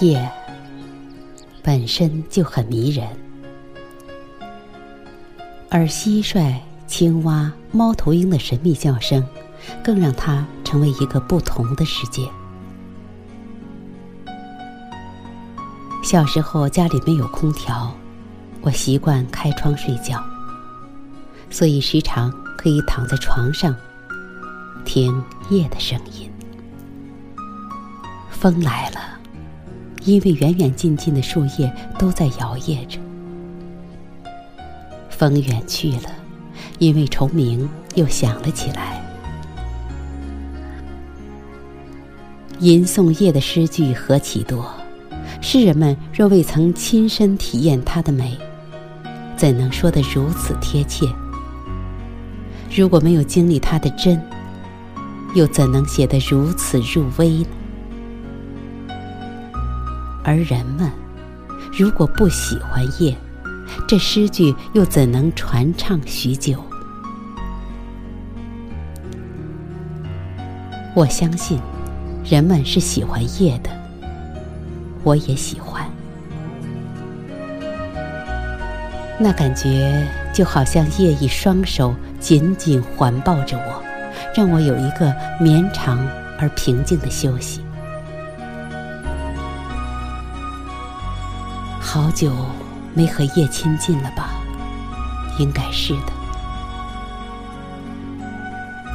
夜本身就很迷人，而蟋蟀、青蛙、猫头鹰的神秘叫声，更让它成为一个不同的世界。小时候家里没有空调，我习惯开窗睡觉，所以时常可以躺在床上听夜的声音。风来了。因为远远近近的树叶都在摇曳着，风远去了，因为虫鸣又响了起来。吟诵夜的诗句何其多，诗人们若未曾亲身体验它的美，怎能说得如此贴切？如果没有经历它的真，又怎能写得如此入微呢？而人们如果不喜欢夜，这诗句又怎能传唱许久？我相信，人们是喜欢夜的，我也喜欢。那感觉就好像夜一双手紧紧环抱着我，让我有一个绵长而平静的休息。好久没和夜亲近了吧？应该是的。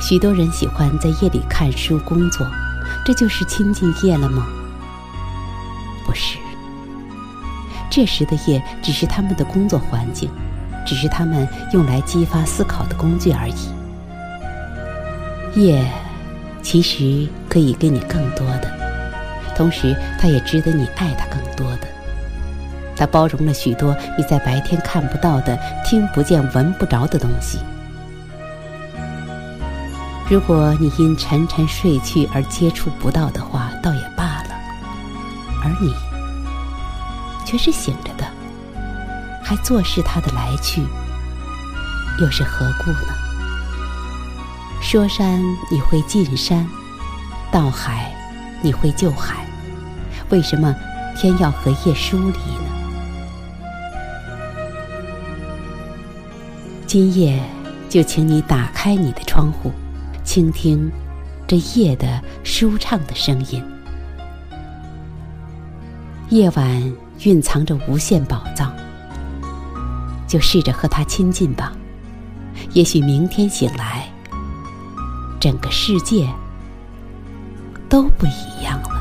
许多人喜欢在夜里看书、工作，这就是亲近夜了吗？不是，这时的夜只是他们的工作环境，只是他们用来激发思考的工具而已。夜其实可以给你更多的，同时它也值得你爱它更多的。它包容了许多你在白天看不到的、听不见、闻不着的东西。如果你因沉沉睡去而接触不到的话，倒也罢了。而你却是醒着的，还坐视它的来去，又是何故呢？说山你会进山，到海你会救海，为什么天要和夜疏离呢？今夜，就请你打开你的窗户，倾听这夜的舒畅的声音。夜晚蕴藏着无限宝藏，就试着和他亲近吧。也许明天醒来，整个世界都不一样了。